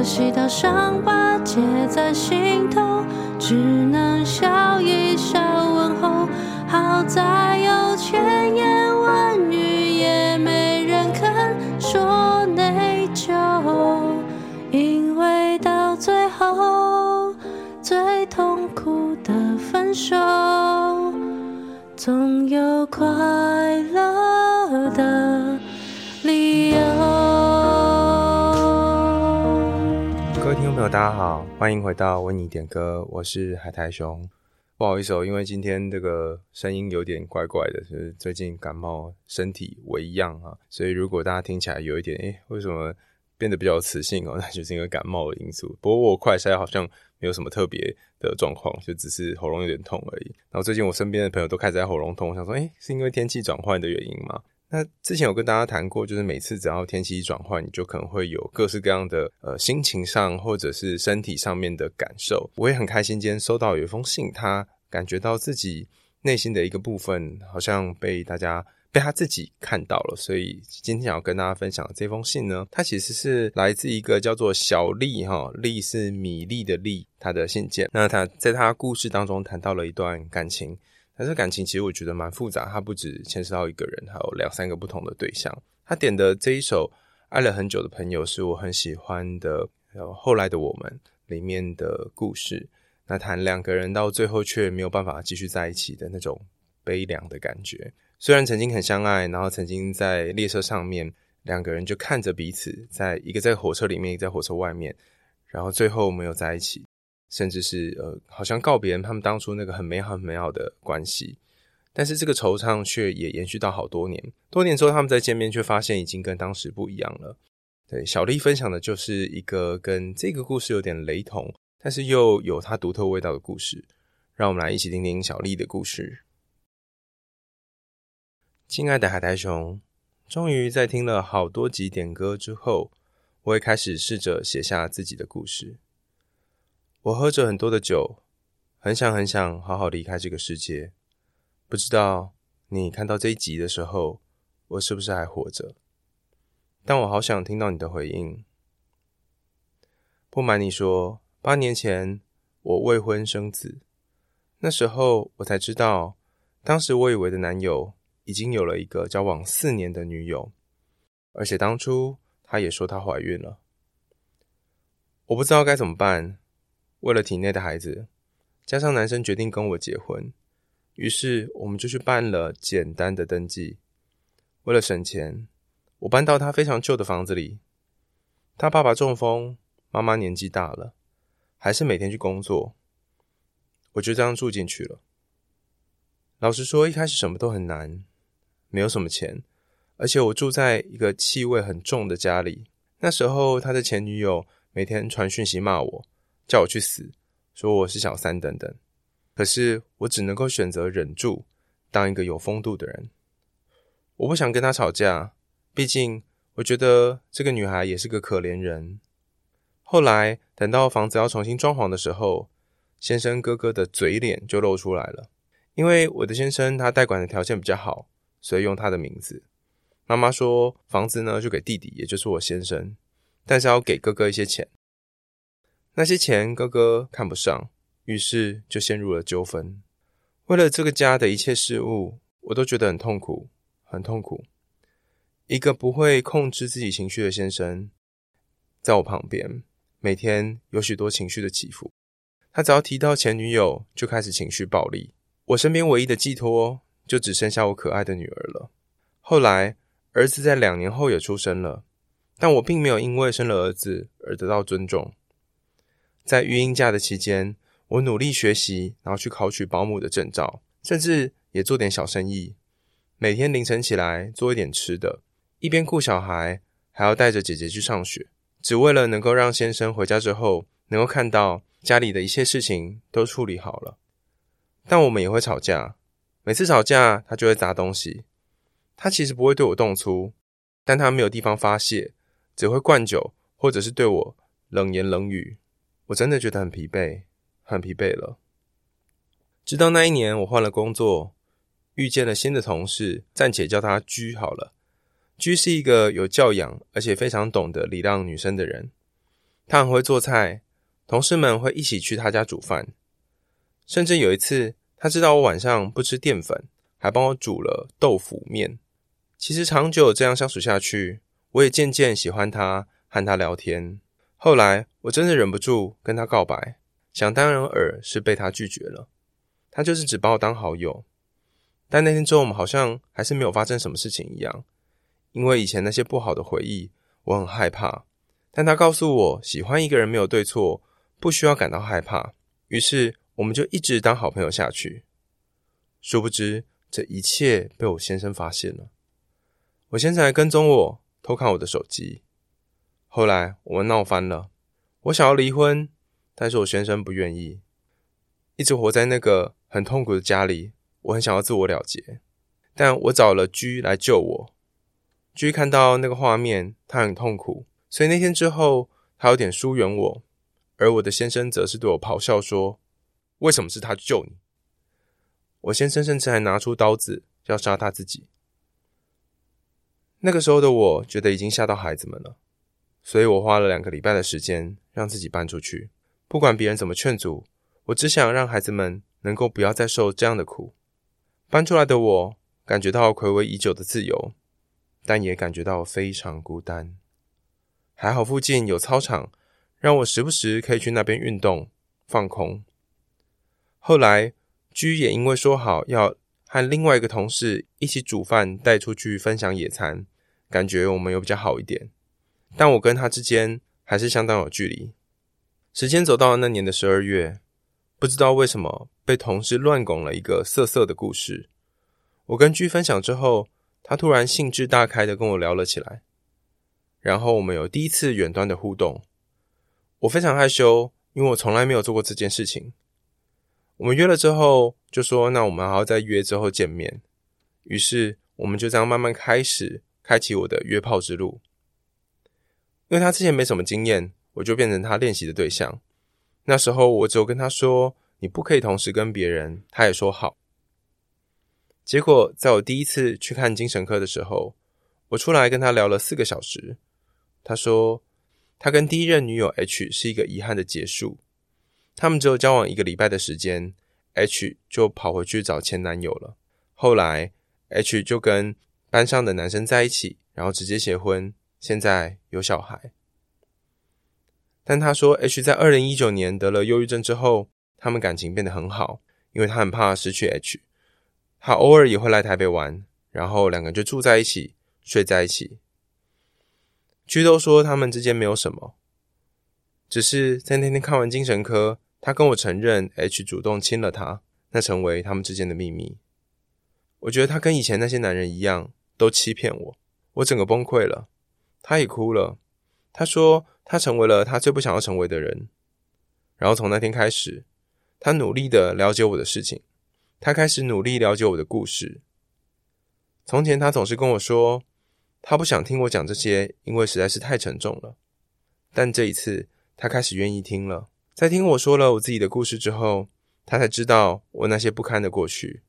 可惜到伤疤结在心头，只能笑一笑问候。好在有千言万语，也没人肯说内疚，因为到最后，最痛苦的分手，总有快乐的大家好，欢迎回到为你点歌，我是海苔熊。不好意思哦，因为今天这个声音有点怪怪的，就是最近感冒，身体微恙啊，所以如果大家听起来有一点，诶，为什么变得比较磁性哦？那就是因为感冒的因素。不过我快筛好像没有什么特别的状况，就只是喉咙有点痛而已。然后最近我身边的朋友都开始在喉咙痛，我想说，诶，是因为天气转换的原因吗？那之前有跟大家谈过，就是每次只要天气一转换，你就可能会有各式各样的呃心情上或者是身体上面的感受。我也很开心，今天收到有一封信，他感觉到自己内心的一个部分好像被大家被他自己看到了，所以今天想要跟大家分享的这封信呢，它其实是来自一个叫做小丽哈，丽是米粒的丽，他的信件。那他在他故事当中谈到了一段感情。但是感情其实我觉得蛮复杂，它不止牵涉到一个人，还有两三个不同的对象。他点的这一首《爱了很久的朋友》是我很喜欢的，《后来的我们》里面的故事。那谈两个人到最后却没有办法继续在一起的那种悲凉的感觉。虽然曾经很相爱，然后曾经在列车上面两个人就看着彼此，在一个在火车里面，一个在火车外面，然后最后没有在一起。甚至是呃，好像告别他们当初那个很美好、很美好的关系，但是这个惆怅却也延续到好多年。多年之后，他们再见面，却发现已经跟当时不一样了。对，小丽分享的就是一个跟这个故事有点雷同，但是又有它独特味道的故事。让我们来一起听听小丽的故事。亲爱的海苔熊，终于在听了好多集点歌之后，我也开始试着写下自己的故事。我喝着很多的酒，很想很想好好离开这个世界。不知道你看到这一集的时候，我是不是还活着？但我好想听到你的回应。不瞒你说，八年前我未婚生子，那时候我才知道，当时我以为的男友已经有了一个交往四年的女友，而且当初他也说她怀孕了。我不知道该怎么办。为了体内的孩子，加上男生决定跟我结婚，于是我们就去办了简单的登记。为了省钱，我搬到他非常旧的房子里。他爸爸中风，妈妈年纪大了，还是每天去工作。我就这样住进去了。老实说，一开始什么都很难，没有什么钱，而且我住在一个气味很重的家里。那时候，他的前女友每天传讯息骂我。叫我去死，说我是小三等等，可是我只能够选择忍住，当一个有风度的人。我不想跟他吵架，毕竟我觉得这个女孩也是个可怜人。后来等到房子要重新装潢的时候，先生哥哥的嘴脸就露出来了，因为我的先生他代管的条件比较好，所以用他的名字。妈妈说房子呢就给弟弟，也就是我先生，但是要给哥哥一些钱。那些钱哥哥看不上，于是就陷入了纠纷。为了这个家的一切事物，我都觉得很痛苦，很痛苦。一个不会控制自己情绪的先生，在我旁边，每天有许多情绪的起伏。他只要提到前女友，就开始情绪暴力。我身边唯一的寄托，就只剩下我可爱的女儿了。后来，儿子在两年后也出生了，但我并没有因为生了儿子而得到尊重。在育婴假的期间，我努力学习，然后去考取保姆的证照，甚至也做点小生意。每天凌晨起来做一点吃的，一边顾小孩，还要带着姐姐去上学，只为了能够让先生回家之后能够看到家里的一切事情都处理好了。但我们也会吵架，每次吵架他就会砸东西。他其实不会对我动粗，但他没有地方发泄，只会灌酒或者是对我冷言冷语。我真的觉得很疲惫，很疲惫了。直到那一年，我换了工作，遇见了新的同事，暂且叫他 G 好了。G 是一个有教养，而且非常懂得礼让女生的人。他很会做菜，同事们会一起去他家煮饭。甚至有一次，他知道我晚上不吃淀粉，还帮我煮了豆腐面。其实长久这样相处下去，我也渐渐喜欢他，和他聊天。后来我真的忍不住跟他告白，想当然尔是被他拒绝了。他就是只把我当好友。但那天之后，我们好像还是没有发生什么事情一样。因为以前那些不好的回忆，我很害怕。但他告诉我，喜欢一个人没有对错，不需要感到害怕。于是我们就一直当好朋友下去。殊不知，这一切被我先生发现了。我先生还跟踪我，偷看我的手机。后来我们闹翻了，我想要离婚，但是我先生不愿意。一直活在那个很痛苦的家里，我很想要自我了结，但我找了 G 来救我。G 看到那个画面，他很痛苦，所以那天之后，他有点疏远我，而我的先生则是对我咆哮说：“为什么是他救你？”我先生甚至还拿出刀子要杀他自己。那个时候的我觉得已经吓到孩子们了，所以我花了两个礼拜的时间让自己搬出去。不管别人怎么劝阻，我只想让孩子们能够不要再受这样的苦。搬出来的我感觉到睽违已久的自由，但也感觉到非常孤单。还好附近有操场，让我时不时可以去那边运动放空。后来居也因为说好要和另外一个同事一起煮饭带出去分享野餐。感觉我们有比较好一点，但我跟他之间还是相当有距离。时间走到了那年的十二月，不知道为什么被同事乱拱了一个色色的故事。我跟 G 分享之后，他突然兴致大开的跟我聊了起来，然后我们有第一次远端的互动。我非常害羞，因为我从来没有做过这件事情。我们约了之后，就说那我们还要再约之后见面。于是我们就这样慢慢开始。开启我的约炮之路，因为他之前没什么经验，我就变成他练习的对象。那时候我只有跟他说：“你不可以同时跟别人。”他也说好。结果在我第一次去看精神科的时候，我出来跟他聊了四个小时。他说他跟第一任女友 H 是一个遗憾的结束，他们只有交往一个礼拜的时间，H 就跑回去找前男友了。后来 H 就跟班上的男生在一起，然后直接结婚，现在有小孩。但他说，H 在二零一九年得了忧郁症之后，他们感情变得很好，因为他很怕失去 H。他偶尔也会来台北玩，然后两个人就住在一起，睡在一起。G 都说他们之间没有什么，只是在那天看完精神科，他跟我承认 H 主动亲了他，那成为他们之间的秘密。我觉得他跟以前那些男人一样。都欺骗我，我整个崩溃了。他也哭了。他说他成为了他最不想要成为的人。然后从那天开始，他努力的了解我的事情，他开始努力了解我的故事。从前他总是跟我说，他不想听我讲这些，因为实在是太沉重了。但这一次，他开始愿意听了。在听我说了我自己的故事之后，他才知道我那些不堪的过去，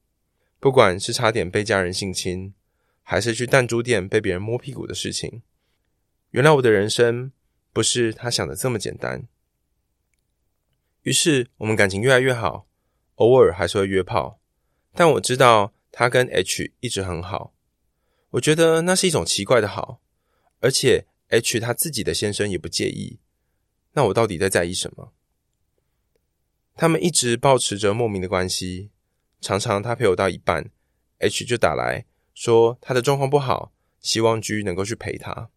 不管是差点被家人性侵。还是去弹珠店被别人摸屁股的事情。原来我的人生不是他想的这么简单。于是我们感情越来越好，偶尔还是会约炮。但我知道他跟 H 一直很好。我觉得那是一种奇怪的好，而且 H 他自己的先生也不介意。那我到底在在意什么？他们一直保持着莫名的关系。常常他陪我到一半，H 就打来。说他的状况不好，希望 G 能够去陪他。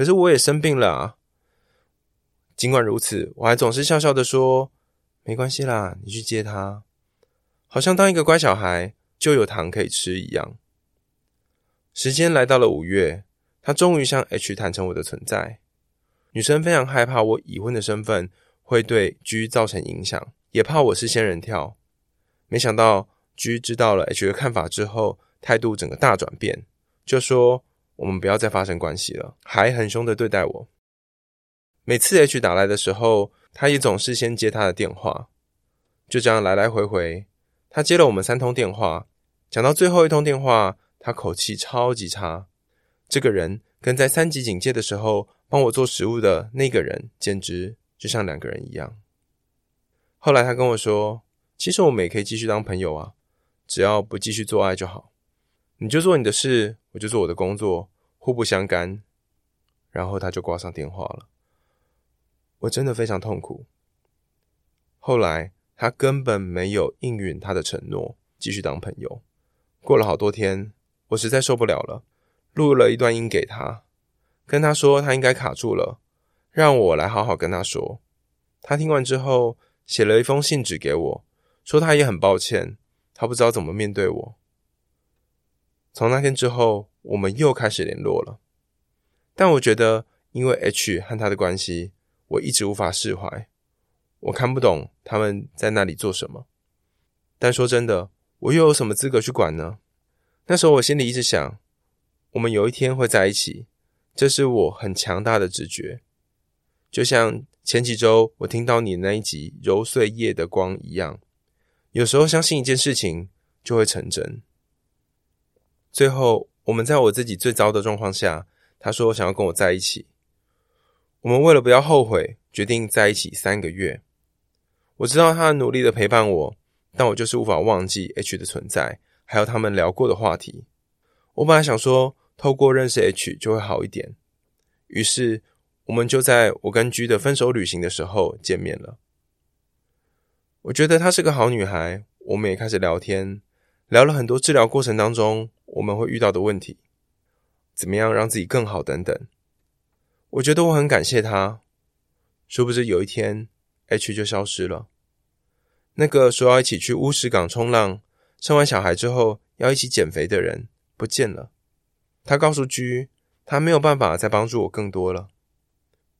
可是我也生病了啊。尽管如此，我还总是笑笑的说：“没关系啦，你去接他。”好像当一个乖小孩就有糖可以吃一样。时间来到了五月，他终于向 H 坦诚我的存在。女生非常害怕我已婚的身份会对 G 造成影响，也怕我是仙人跳。没想到 G 知道了 H 的看法之后。态度整个大转变，就说我们不要再发生关系了，还很凶的对待我。每次 H 打来的时候，他也总是先接他的电话，就这样来来回回。他接了我们三通电话，讲到最后一通电话，他口气超级差。这个人跟在三级警戒的时候帮我做食物的那个人简直就像两个人一样。后来他跟我说：“其实我们也可以继续当朋友啊，只要不继续做爱就好。你就做你的事，我就做我的工作，互不相干。”然后他就挂上电话了。我真的非常痛苦。后来他根本没有应允他的承诺，继续当朋友。过了好多天，我实在受不了了，录了一段音给他，跟他说他应该卡住了，让我来好好跟他说。他听完之后，写了一封信纸给我，说他也很抱歉，他不知道怎么面对我。从那天之后，我们又开始联络了。但我觉得，因为 H 和他的关系，我一直无法释怀。我看不懂他们在那里做什么。但说真的，我又有什么资格去管呢？那时候我心里一直想，我们有一天会在一起，这是我很强大的直觉。就像前几周我听到你那一集《揉碎夜的光》一样，有时候相信一件事情就会成真。最后，我们在我自己最糟的状况下，他说想要跟我在一起。我们为了不要后悔，决定在一起三个月。我知道他努力的陪伴我，但我就是无法忘记 H 的存在，还有他们聊过的话题。我本来想说，透过认识 H 就会好一点，于是。我们就在我跟 G 的分手旅行的时候见面了。我觉得她是个好女孩，我们也开始聊天，聊了很多治疗过程当中我们会遇到的问题，怎么样让自己更好等等。我觉得我很感谢他。殊不知有一天，H 就消失了。那个说要一起去乌石港冲浪、生完小孩之后要一起减肥的人不见了。他告诉 G，他没有办法再帮助我更多了。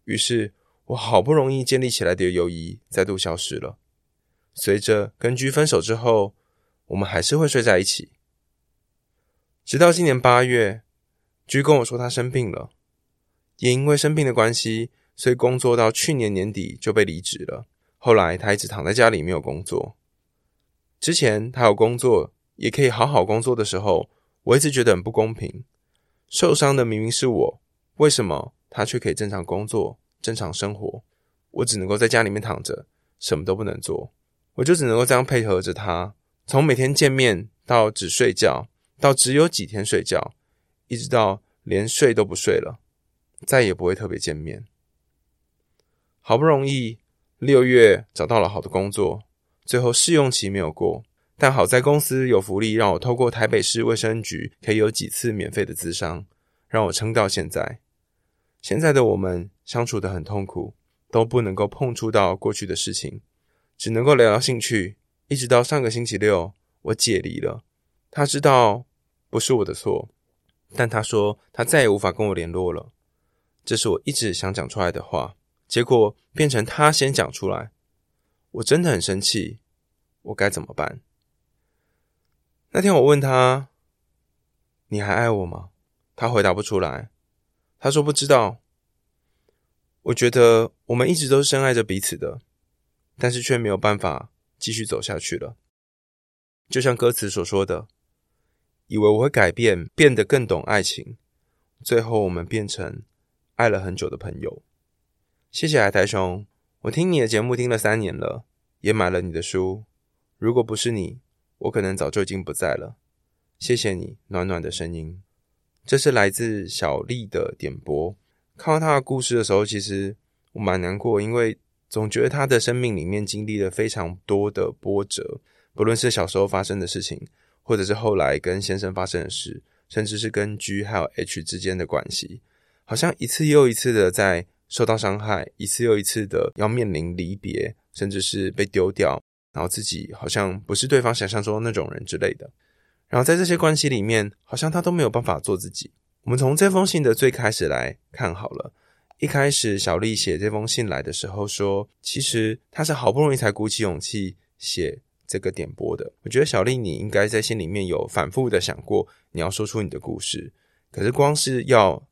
于是我好不容易建立起来的友谊再度消失了。随着跟 G 分手之后，我们还是会睡在一起。直到今年八月，G 跟我说他生病了，也因为生病的关系，所以工作到去年年底就被离职了。后来他一直躺在家里没有工作。之前他有工作，也可以好好工作的时候，我一直觉得很不公平。受伤的明明是我，为什么他却可以正常工作？正常生活，我只能够在家里面躺着，什么都不能做，我就只能够这样配合着他，从每天见面到只睡觉，到只有几天睡觉，一直到连睡都不睡了，再也不会特别见面。好不容易六月找到了好的工作，最后试用期没有过，但好在公司有福利，让我透过台北市卫生局可以有几次免费的咨商，让我撑到现在。现在的我们相处得很痛苦，都不能够碰触到过去的事情，只能够聊聊兴趣。一直到上个星期六，我解离了。他知道不是我的错，但他说他再也无法跟我联络了。这是我一直想讲出来的话，结果变成他先讲出来。我真的很生气，我该怎么办？那天我问他：“你还爱我吗？”他回答不出来。他说不知道。我觉得我们一直都是深爱着彼此的，但是却没有办法继续走下去了。就像歌词所说的，以为我会改变，变得更懂爱情，最后我们变成爱了很久的朋友。谢谢海苔熊，我听你的节目听了三年了，也买了你的书。如果不是你，我可能早就已经不在了。谢谢你暖暖的声音。这是来自小丽的点播。看到她的故事的时候，其实我蛮难过，因为总觉得她的生命里面经历了非常多的波折，不论是小时候发生的事情，或者是后来跟先生发生的事，甚至是跟 G 还有 H 之间的关系，好像一次又一次的在受到伤害，一次又一次的要面临离别，甚至是被丢掉，然后自己好像不是对方想象中的那种人之类的。然后在这些关系里面，好像他都没有办法做自己。我们从这封信的最开始来看好了。一开始小丽写这封信来的时候说，其实她是好不容易才鼓起勇气写这个点播的。我觉得小丽你应该在心里面有反复的想过，你要说出你的故事。可是光是要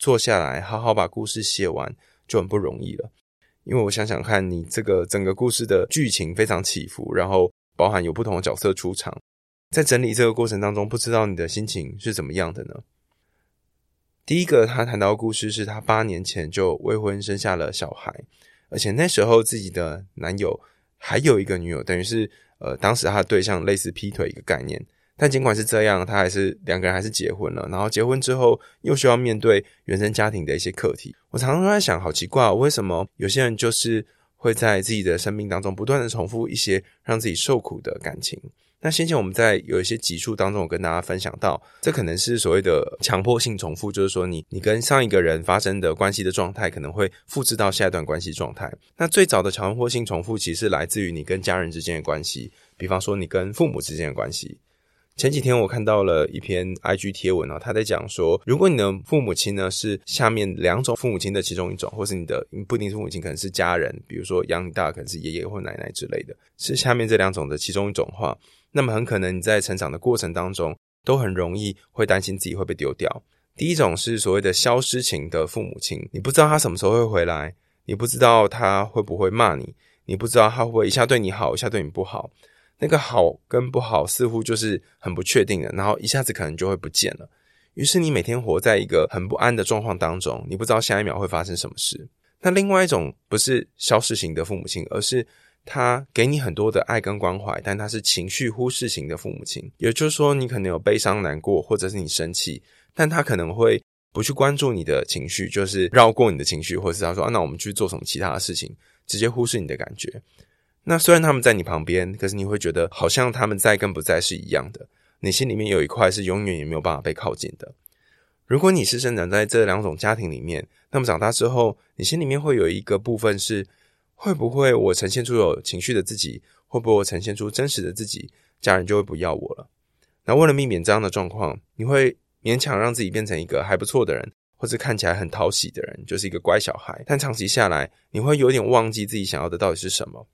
坐下来好好把故事写完就很不容易了。因为我想想看你这个整个故事的剧情非常起伏，然后包含有不同的角色出场。在整理这个过程当中，不知道你的心情是怎么样的呢？第一个，他谈到的故事是他八年前就未婚生下了小孩，而且那时候自己的男友还有一个女友，等于是呃，当时他的对象类似劈腿一个概念。但尽管是这样，他还是两个人还是结婚了。然后结婚之后，又需要面对原生家庭的一些课题。我常常在想，好奇怪，为什么有些人就是会在自己的生命当中不断的重复一些让自己受苦的感情？那先前我们在有一些集数当中，我跟大家分享到，这可能是所谓的强迫性重复，就是说你你跟上一个人发生的关系的状态，可能会复制到下一段关系状态。那最早的强迫性重复，其实是来自于你跟家人之间的关系，比方说你跟父母之间的关系。前几天我看到了一篇 IG 贴文啊，他在讲说，如果你的父母亲呢是下面两种父母亲的其中一种，或是你的不一定是父母亲，可能是家人，比如说养你大可能是爷爷或奶奶之类的，是下面这两种的其中一种话，那么很可能你在成长的过程当中都很容易会担心自己会被丢掉。第一种是所谓的消失型的父母亲，你不知道他什么时候会回来，你不知道他会不会骂你，你不知道他会不会一下对你好，一下对你不好。那个好跟不好似乎就是很不确定的，然后一下子可能就会不见了。于是你每天活在一个很不安的状况当中，你不知道下一秒会发生什么事。那另外一种不是消失型的父母亲，而是他给你很多的爱跟关怀，但他是情绪忽视型的父母亲。也就是说，你可能有悲伤、难过，或者是你生气，但他可能会不去关注你的情绪，就是绕过你的情绪，或者是他说啊，那我们去做什么其他的事情，直接忽视你的感觉。那虽然他们在你旁边，可是你会觉得好像他们在跟不在是一样的。你心里面有一块是永远也没有办法被靠近的。如果你是生长在这两种家庭里面，那么长大之后，你心里面会有一个部分是：会不会我呈现出有情绪的自己，会不会我呈现出真实的自己，家人就会不要我了？那为了避免这样的状况，你会勉强让自己变成一个还不错的人，或者看起来很讨喜的人，就是一个乖小孩。但长期下来，你会有点忘记自己想要的到底是什么。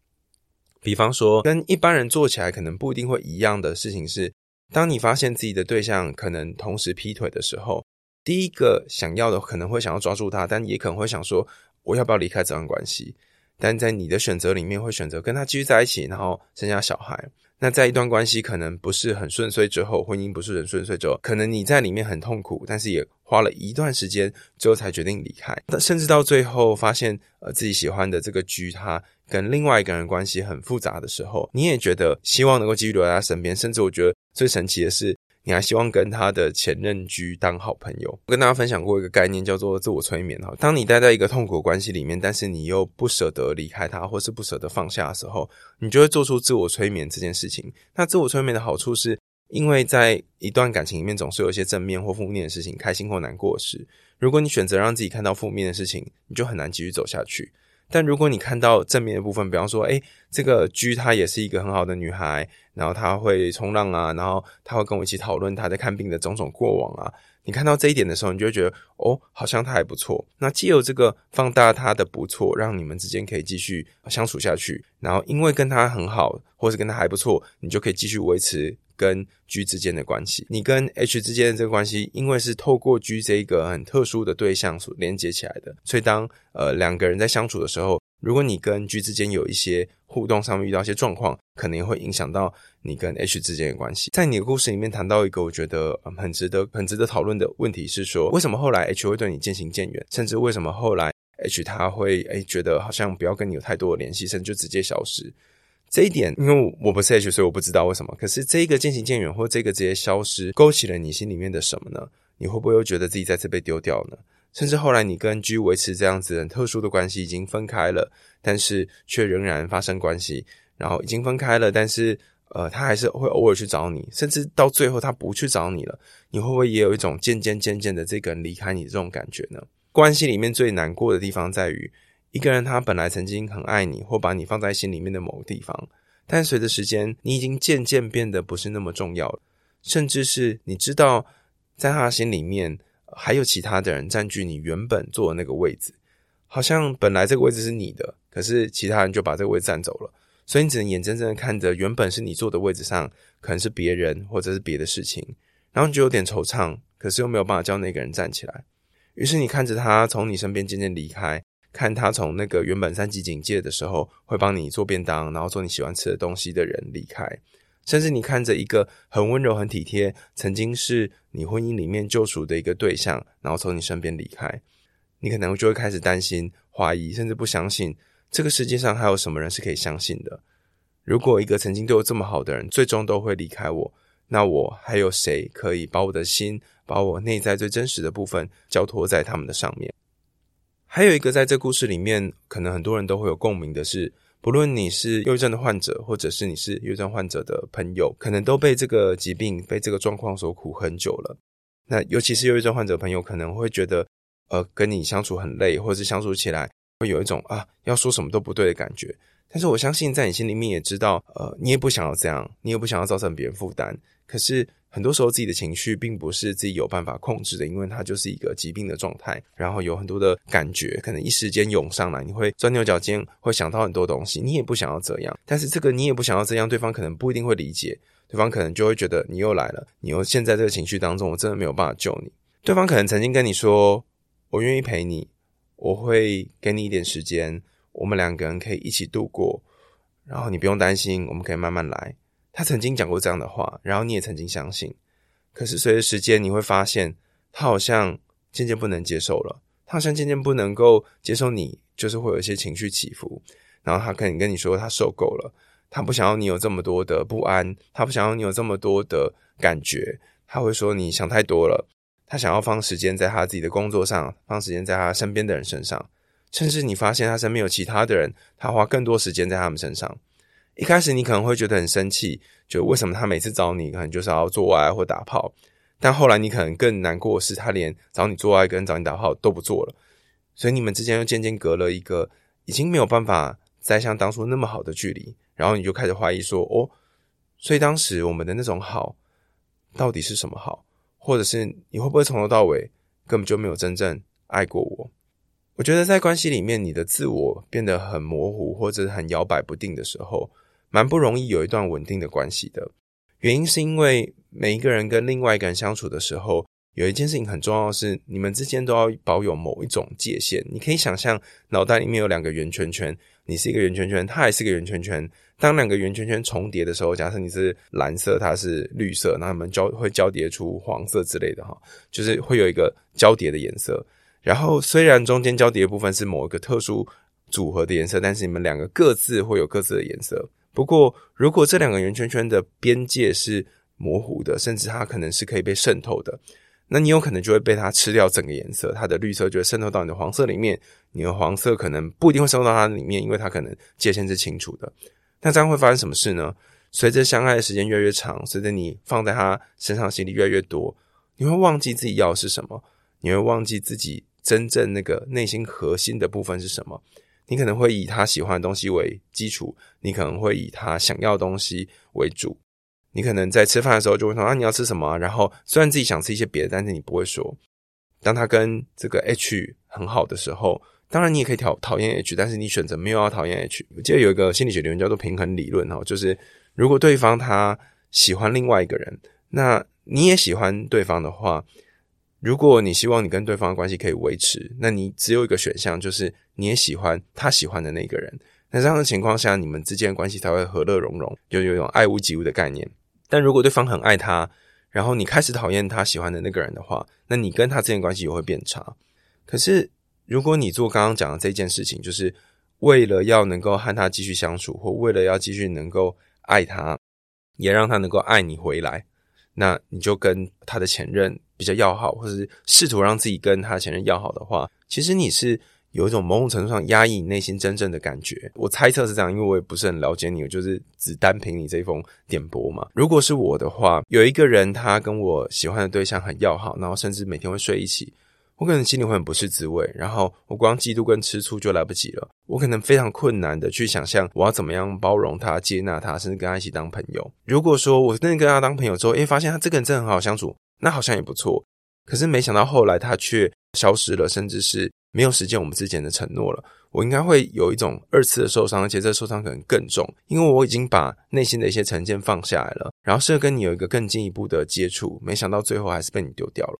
比方说，跟一般人做起来可能不一定会一样的事情是，当你发现自己的对象可能同时劈腿的时候，第一个想要的可能会想要抓住他，但也可能会想说，我要不要离开这段关系？但在你的选择里面，会选择跟他继续在一起，然后生下小孩。那在一段关系可能不是很顺遂之后，婚姻不是很顺遂之后，可能你在里面很痛苦，但是也花了一段时间之后才决定离开。甚至到最后发现，呃，自己喜欢的这个居他跟另外一个人关系很复杂的时候，你也觉得希望能够继续留在他身边。甚至我觉得最神奇的是。你还希望跟他的前任居当好朋友？我跟大家分享过一个概念，叫做自我催眠哈。当你待在一个痛苦关系里面，但是你又不舍得离开他，或是不舍得放下的时候，你就会做出自我催眠这件事情。那自我催眠的好处是，因为在一段感情里面，总是有一些正面或负面的事情，开心或难过时。如果你选择让自己看到负面的事情，你就很难继续走下去。但如果你看到正面的部分，比方说，诶，这个 G 她也是一个很好的女孩，然后她会冲浪啊，然后她会跟我一起讨论她在看病的种种过往啊。你看到这一点的时候，你就会觉得，哦，好像她还不错。那既有这个放大她的不错，让你们之间可以继续相处下去。然后因为跟她很好，或是跟她还不错，你就可以继续维持。跟 G 之间的关系，你跟 H 之间的这个关系，因为是透过 G 这一个很特殊的对象所连接起来的，所以当呃两个人在相处的时候，如果你跟 G 之间有一些互动上面遇到一些状况，可能也会影响到你跟 H 之间的关系。在你的故事里面谈到一个我觉得很值得、很值得讨论的问题是说，为什么后来 H 会对你渐行渐远，甚至为什么后来 H 他会诶觉得好像不要跟你有太多的联系，甚至就直接消失。这一点，因为我不是 H，所以我不知道为什么。可是这个渐行渐远，或这个直接消失，勾起了你心里面的什么呢？你会不会又觉得自己再次被丢掉呢？甚至后来你跟 G 维持这样子很特殊的关系，已经分开了，但是却仍然发生关系。然后已经分开了，但是呃，他还是会偶尔去找你，甚至到最后他不去找你了，你会不会也有一种渐渐渐渐的这个人离开你这种感觉呢？关系里面最难过的地方在于。一个人他本来曾经很爱你，或把你放在心里面的某个地方，但随着时间，你已经渐渐变得不是那么重要了，甚至是你知道，在他心里面还有其他的人占据你原本坐的那个位置，好像本来这个位置是你的，可是其他人就把这个位置占走了，所以你只能眼睁睁的看着原本是你坐的位置上，可能是别人或者是别的事情，然后你就有点惆怅，可是又没有办法叫那个人站起来，于是你看着他从你身边渐渐离开。看他从那个原本三级警戒的时候会帮你做便当，然后做你喜欢吃的东西的人离开，甚至你看着一个很温柔、很体贴，曾经是你婚姻里面救赎的一个对象，然后从你身边离开，你可能就会开始担心、怀疑，甚至不相信这个世界上还有什么人是可以相信的？如果一个曾经对我这么好的人，最终都会离开我，那我还有谁可以把我的心，把我内在最真实的部分交托在他们的上面？还有一个在这故事里面，可能很多人都会有共鸣的是，不论你是忧郁症的患者，或者是你是忧郁症患者的朋友，可能都被这个疾病、被这个状况所苦很久了。那尤其是忧郁症患者朋友，可能会觉得，呃，跟你相处很累，或者是相处起来。会有一种啊，要说什么都不对的感觉。但是我相信，在你心里面也知道，呃，你也不想要这样，你也不想要造成别人负担。可是很多时候，自己的情绪并不是自己有办法控制的，因为它就是一个疾病的状态。然后有很多的感觉，可能一时间涌上来，你会钻牛角尖，会想到很多东西。你也不想要这样，但是这个你也不想要这样，对方可能不一定会理解，对方可能就会觉得你又来了，你又陷在这个情绪当中，我真的没有办法救你。对方可能曾经跟你说，我愿意陪你。我会给你一点时间，我们两个人可以一起度过，然后你不用担心，我们可以慢慢来。他曾经讲过这样的话，然后你也曾经相信。可是随着时间，你会发现他好像渐渐不能接受了，他好像渐渐不能够接受你，就是会有一些情绪起伏。然后他可能跟你说他受够了，他不想要你有这么多的不安，他不想要你有这么多的感觉，他会说你想太多了。他想要放时间在他自己的工作上，放时间在他身边的人身上，甚至你发现他身边有其他的人，他花更多时间在他们身上。一开始你可能会觉得很生气，就为什么他每次找你，可能就是要做爱或打炮，但后来你可能更难过的是，他连找你做爱跟找你打炮都不做了，所以你们之间又渐渐隔了一个已经没有办法再像当初那么好的距离，然后你就开始怀疑说，哦，所以当时我们的那种好，到底是什么好？或者是你会不会从头到尾根本就没有真正爱过我？我觉得在关系里面，你的自我变得很模糊，或者很摇摆不定的时候，蛮不容易有一段稳定的关系的。原因是因为每一个人跟另外一个人相处的时候，有一件事情很重要是，你们之间都要保有某一种界限。你可以想象，脑袋里面有两个圆圈圈，你是一个圆圈圈，他也是一个圆圈圈。当两个圆圈圈重叠的时候，假设你是蓝色，它是绿色，那它们交会交叠出黄色之类的哈，就是会有一个交叠的颜色。然后虽然中间交叠的部分是某一个特殊组合的颜色，但是你们两个各自会有各自的颜色。不过，如果这两个圆圈圈的边界是模糊的，甚至它可能是可以被渗透的，那你有可能就会被它吃掉整个颜色。它的绿色就会渗透到你的黄色里面，你的黄色可能不一定会渗透到它里面，因为它可能界限是清楚的。那这样会发生什么事呢？随着相爱的时间越来越长，随着你放在他身上的心力越来越多，你会忘记自己要的是什么，你会忘记自己真正那个内心核心的部分是什么。你可能会以他喜欢的东西为基础，你可能会以他想要的东西为主。你可能在吃饭的时候就会说啊，你要吃什么？然后虽然自己想吃一些别的，但是你不会说。当他跟这个 H 很好的时候。当然，你也可以讨讨厌 H，但是你选择没有要讨厌 H。我记得有一个心理学理论叫做平衡理论哦，就是如果对方他喜欢另外一个人，那你也喜欢对方的话，如果你希望你跟对方的关系可以维持，那你只有一个选项，就是你也喜欢他喜欢的那个人。那这样的情况下，你们之间的关系才会和乐融融，就有一种爱屋及乌的概念。但如果对方很爱他，然后你开始讨厌他喜欢的那个人的话，那你跟他之间关系也会变差。可是。如果你做刚刚讲的这件事情，就是为了要能够和他继续相处，或为了要继续能够爱他，也让他能够爱你回来，那你就跟他的前任比较要好，或者是试图让自己跟他前任要好的话，其实你是有一种某种程度上压抑你内心真正的感觉。我猜测是这样，因为我也不是很了解你，我就是只单凭你这一封点播嘛。如果是我的话，有一个人他跟我喜欢的对象很要好，然后甚至每天会睡一起。我可能心里会很不是滋味，然后我光嫉妒跟吃醋就来不及了。我可能非常困难的去想象我要怎么样包容他、接纳他，甚至跟他一起当朋友。如果说我真的跟他当朋友之后，诶，发现他这个人真的很好相处，那好像也不错。可是没想到后来他却消失了，甚至是没有实践我们之前的承诺了。我应该会有一种二次的受伤，而且这受伤可能更重，因为我已经把内心的一些成见放下来了，然后试着跟你有一个更进一步的接触，没想到最后还是被你丢掉了。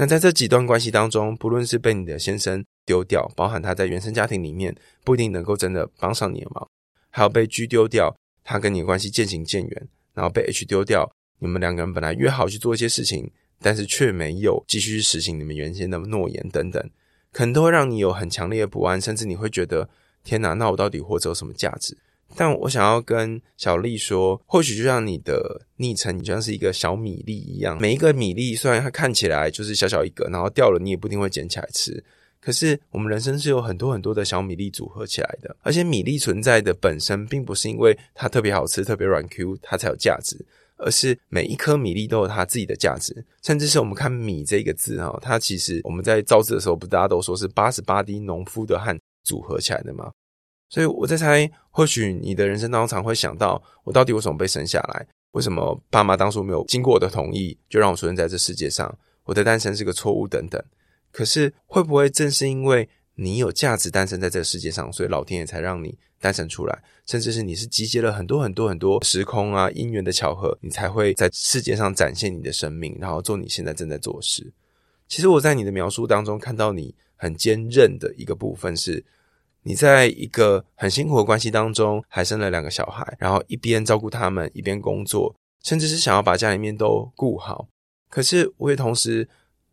那在这几段关系当中，不论是被你的先生丢掉，包含他在原生家庭里面不一定能够真的帮上你的忙，还有被 G 丢掉，他跟你的关系渐行渐远，然后被 H 丢掉，你们两个人本来约好去做一些事情，但是却没有继续实行你们原先的诺言等等，可能都会让你有很强烈的不安，甚至你会觉得天哪，那我到底活着有什么价值？但我想要跟小丽说，或许就像你的昵称，你就像是一个小米粒一样。每一个米粒虽然它看起来就是小小一个，然后掉了你也不一定会捡起来吃。可是我们人生是有很多很多的小米粒组合起来的，而且米粒存在的本身，并不是因为它特别好吃、特别软 Q，它才有价值，而是每一颗米粒都有它自己的价值。甚至是我们看“米”这个字哈，它其实我们在造字的时候，不大家都说是八十八滴农夫的汗组合起来的吗？所以我在猜，或许你的人生当中常会想到，我到底为什么被生下来？为什么爸妈当初没有经过我的同意就让我出生在这世界上？我的诞生是个错误等等。可是会不会正是因为你有价值诞生在这个世界上，所以老天爷才让你诞生出来？甚至是你是集结了很多很多很多时空啊因缘的巧合，你才会在世界上展现你的生命，然后做你现在正在做的事。其实我在你的描述当中看到你很坚韧的一个部分是。你在一个很辛苦的关系当中，还生了两个小孩，然后一边照顾他们，一边工作，甚至是想要把家里面都顾好。可是我也同时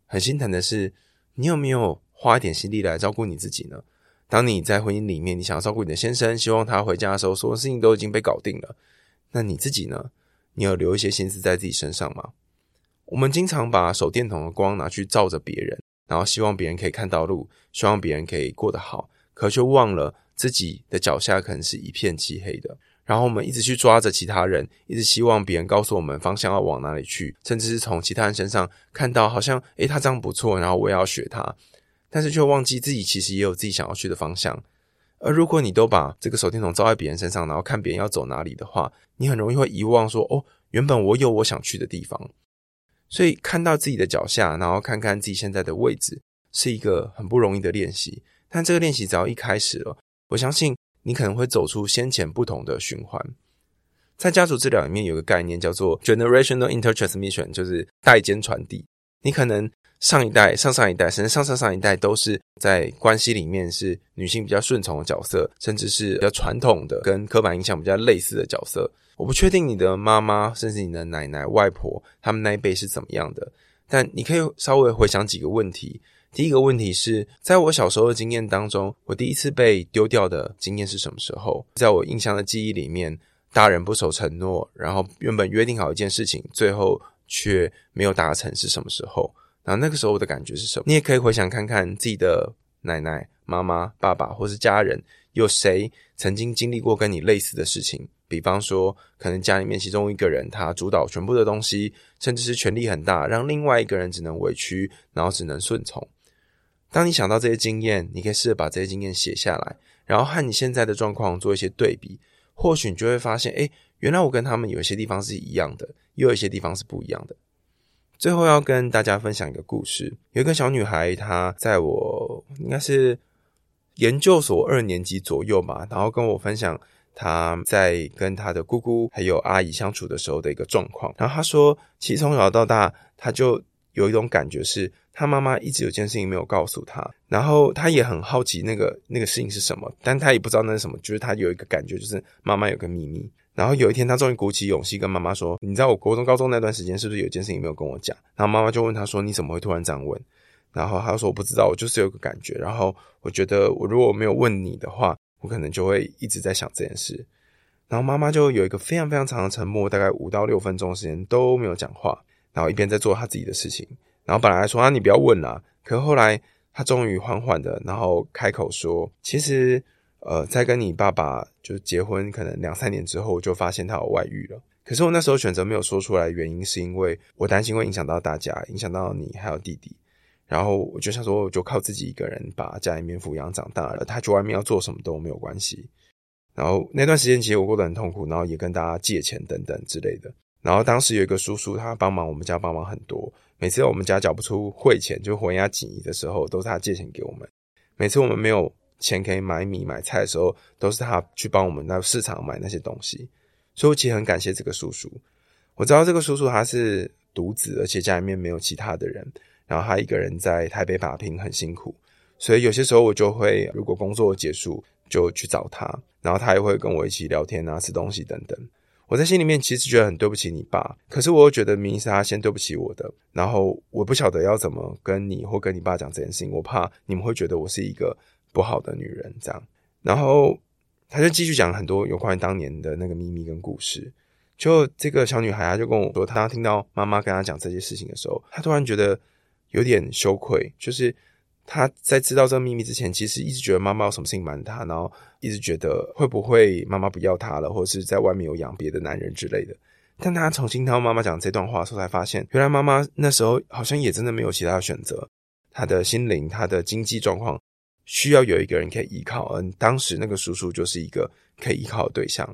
很心疼的是，你有没有花一点心力来照顾你自己呢？当你在婚姻里面，你想要照顾你的先生，希望他回家的时候，所有事情都已经被搞定了，那你自己呢？你有留一些心思在自己身上吗？我们经常把手电筒的光拿去照着别人，然后希望别人可以看到路，希望别人可以过得好。可却忘了自己的脚下可能是一片漆黑的，然后我们一直去抓着其他人，一直希望别人告诉我们方向要往哪里去，甚至是从其他人身上看到好像诶，他这样不错，然后我也要学他，但是却忘记自己其实也有自己想要去的方向。而如果你都把这个手电筒照在别人身上，然后看别人要走哪里的话，你很容易会遗忘说哦，原本我有我想去的地方。所以看到自己的脚下，然后看看自己现在的位置，是一个很不容易的练习。但这个练习只要一开始了，我相信你可能会走出先前不同的循环。在家族治疗里面有个概念叫做 generational intertransmission，就是代间传递。你可能上一代、上上一代，甚至上上上一代都是在关系里面是女性比较顺从的角色，甚至是比较传统的、跟刻板印象比较类似的角色。我不确定你的妈妈，甚至你的奶奶、外婆，他们那一辈是怎么样的，但你可以稍微回想几个问题。第一个问题是，在我小时候的经验当中，我第一次被丢掉的经验是什么时候？在我印象的记忆里面，大人不守承诺，然后原本约定好一件事情，最后却没有达成是什么时候？然后那个时候我的感觉是什么？你也可以回想看看自己的奶奶、妈妈、爸爸，或是家人，有谁曾经经历过跟你类似的事情？比方说，可能家里面其中一个人他主导全部的东西，甚至是权力很大，让另外一个人只能委屈，然后只能顺从。当你想到这些经验，你可以试着把这些经验写下来，然后和你现在的状况做一些对比，或许你就会发现，诶，原来我跟他们有一些地方是一样的，也有一些地方是不一样的。最后要跟大家分享一个故事，有一个小女孩，她在我应该是研究所二年级左右吧，然后跟我分享她在跟她的姑姑还有阿姨相处的时候的一个状况。然后她说，其实从小到大，她就有一种感觉是。他妈妈一直有件事情没有告诉他，然后他也很好奇那个那个事情是什么，但他也不知道那是什么。就是他有一个感觉，就是妈妈有个秘密。然后有一天，他终于鼓起勇气跟妈妈说：“你知道我国中、高中那段时间是不是有件事情没有跟我讲？”然后妈妈就问他说：“你怎么会突然这样问？”然后他说：“我不知道，我就是有个感觉。然后我觉得，我如果没有问你的话，我可能就会一直在想这件事。”然后妈妈就有一个非常非常长的沉默，大概五到六分钟的时间都没有讲话，然后一边在做他自己的事情。然后本来说啊，你不要问啦。可后来他终于缓缓的，然后开口说：“其实，呃，在跟你爸爸就结婚可能两三年之后，就发现他有外遇了。可是我那时候选择没有说出来，原因是因为我担心会影响到大家，影响到你还有弟弟。然后我就想说，我就靠自己一个人把家里面抚养长大了，他去外面要做什么都没有关系。然后那段时间其实我过得很痛苦，然后也跟大家借钱等等之类的。然后当时有一个叔叔，他帮忙我们家帮忙很多。”每次我们家缴不出汇钱，就活压紧急的时候，都是他借钱给我们。每次我们没有钱可以买米买菜的时候，都是他去帮我们到市场买那些东西。所以我其实很感谢这个叔叔。我知道这个叔叔他是独子，而且家里面没有其他的人，然后他一个人在台北打拼，很辛苦。所以有些时候我就会，如果工作结束，就去找他，然后他也会跟我一起聊天啊，吃东西等等。我在心里面其实觉得很对不起你爸，可是我又觉得明明是他先对不起我的，然后我不晓得要怎么跟你或跟你爸讲这件事情，我怕你们会觉得我是一个不好的女人这样。然后他就继续讲很多有关于当年的那个秘密跟故事。就这个小女孩，她就跟我说，她听到妈妈跟她讲这些事情的时候，她突然觉得有点羞愧，就是她在知道这个秘密之前，其实一直觉得妈妈有什么事情瞒她，然后一直觉得会不会妈妈不要她了，或者是在外面有养别的男人之类的。但她重新听到妈妈讲这段话的时候，才发现原来妈妈那时候好像也真的没有其他选择，她的心灵、她的经济状况需要有一个人可以依靠，而当时那个叔叔就是一个可以依靠的对象。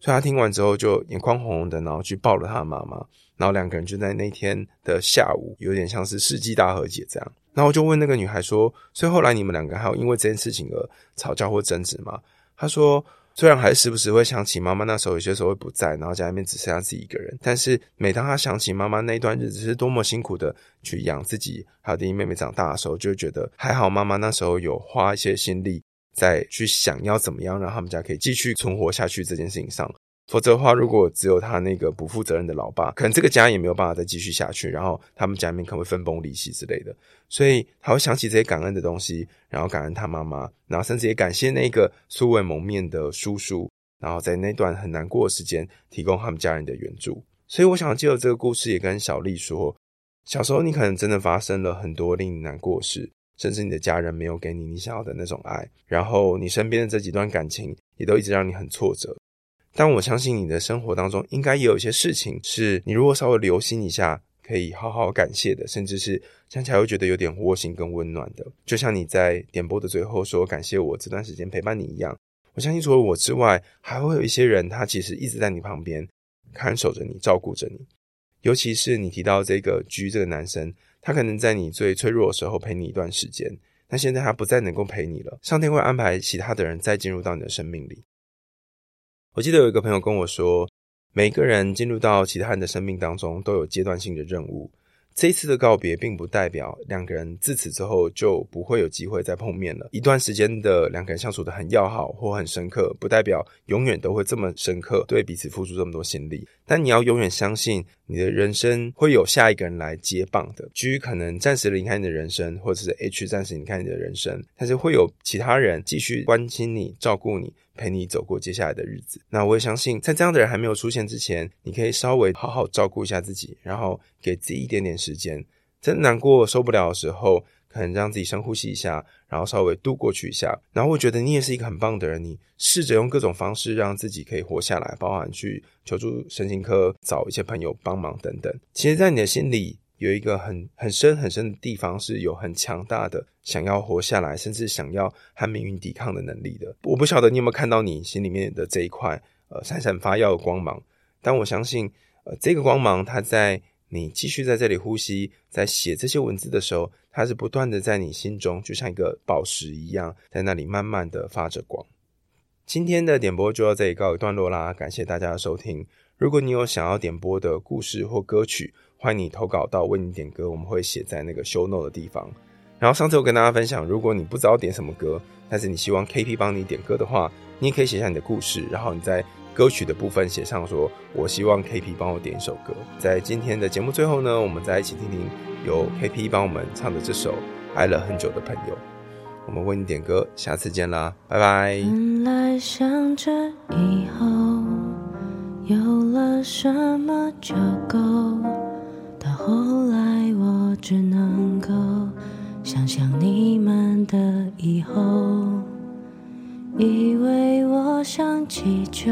所以他听完之后就眼眶红红的，然后去抱了他的妈妈，然后两个人就在那天的下午，有点像是世纪大和解这样。然后就问那个女孩说：“所以后来你们两个还有因为这件事情而吵架或争执吗？”她说：“虽然还时不时会想起妈妈那时候有些时候会不在，然后家里面只剩下自己一个人，但是每当她想起妈妈那一段日子是多么辛苦的去养自己还有弟弟妹妹长大的时候，就觉得还好妈妈那时候有花一些心力。”再去想要怎么样让他们家可以继续存活下去这件事情上，否则的话，如果只有他那个不负责任的老爸，可能这个家也没有办法再继续下去，然后他们家里面可能会分崩离析之类的。所以他会想起这些感恩的东西，然后感恩他妈妈，然后甚至也感谢那个素未谋面的叔叔，然后在那段很难过的时间提供他们家人的援助。所以我想借由这个故事，也跟小丽说，小时候你可能真的发生了很多令你难过的事。甚至你的家人没有给你你想要的那种爱，然后你身边的这几段感情也都一直让你很挫折。但我相信你的生活当中应该也有一些事情是你如果稍微留心一下，可以好好感谢的，甚至是想起来会觉得有点窝心跟温暖的。就像你在点播的最后说感谢我这段时间陪伴你一样，我相信除了我之外，还会有一些人他其实一直在你旁边看守着你，照顾着你。尤其是你提到这个 G 这个男生。他可能在你最脆弱的时候陪你一段时间，但现在他不再能够陪你了。上天会安排其他的人再进入到你的生命里。我记得有一个朋友跟我说，每个人进入到其他人的生命当中都有阶段性的任务。这一次的告别，并不代表两个人自此之后就不会有机会再碰面了。一段时间的两个人相处得很要好或很深刻，不代表永远都会这么深刻，对彼此付出这么多心力。但你要永远相信，你的人生会有下一个人来接棒的。G 可能暂时离开你的人生，或者是 H 暂时离开你的人生，但是会有其他人继续关心你、照顾你。陪你走过接下来的日子。那我也相信，在这样的人还没有出现之前，你可以稍微好好照顾一下自己，然后给自己一点点时间。真难过受不了的时候，可能让自己深呼吸一下，然后稍微度过去一下。然后我觉得你也是一个很棒的人，你试着用各种方式让自己可以活下来，包含去求助神经科，找一些朋友帮忙等等。其实，在你的心里。有一个很很深很深的地方，是有很强大的想要活下来，甚至想要和命运抵抗的能力的。我不晓得你有没有看到你心里面的这一块呃闪闪发耀的光芒，但我相信呃这个光芒，它在你继续在这里呼吸，在写这些文字的时候，它是不断的在你心中，就像一个宝石一样，在那里慢慢的发着光。今天的点播就到这里告一段落啦，感谢大家的收听。如果你有想要点播的故事或歌曲，欢迎你投稿到为你点歌，我们会写在那个 show note 的地方。然后上次我跟大家分享，如果你不知道点什么歌，但是你希望 KP 帮你点歌的话，你也可以写下你的故事，然后你在歌曲的部分写上说，我希望 KP 帮我点一首歌。在今天的节目最后呢，我们再一起听听由 KP 帮我们唱的这首《爱了很久的朋友》。我们为你点歌，下次见啦，拜拜。本来想着以后有了什么就够。到后来，我只能够想象你们的以后，以为我想祈求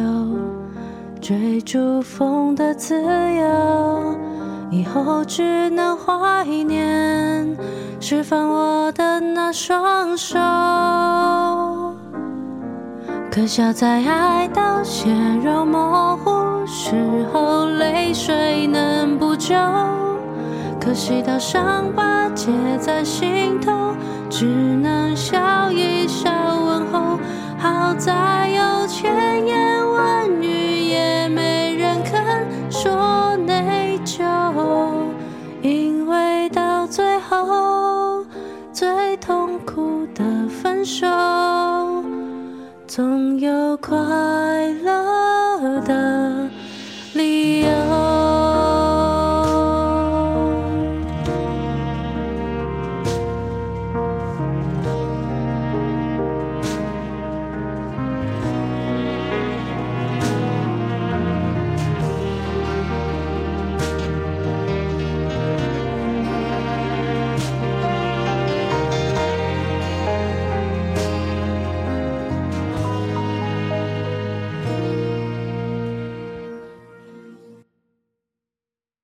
追逐风的自由，以后只能怀念释放我的那双手。可笑在爱到血肉模糊时候，泪水能补救。可惜到伤疤结在心头，只能笑一笑问候。好在有千言万语，也没人肯说内疚。因为到最后，最痛苦的分手，总有快乐的。